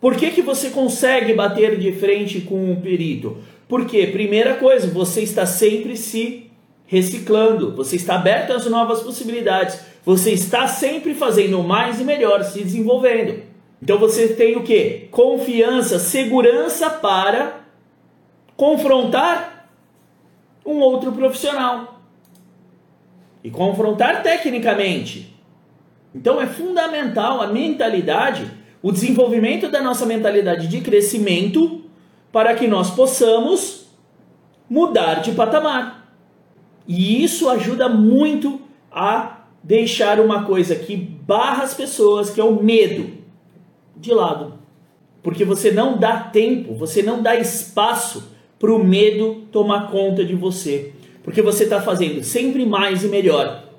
Por que, que você consegue bater de frente com um perito? Porque, primeira coisa, você está sempre se reciclando, você está aberto às novas possibilidades, você está sempre fazendo mais e melhor, se desenvolvendo. Então você tem o que? Confiança, segurança para confrontar um outro profissional e confrontar tecnicamente. Então é fundamental a mentalidade o desenvolvimento da nossa mentalidade de crescimento para que nós possamos mudar de patamar. E isso ajuda muito a deixar uma coisa que barra as pessoas, que é o medo, de lado. Porque você não dá tempo, você não dá espaço para o medo tomar conta de você. Porque você está fazendo sempre mais e melhor.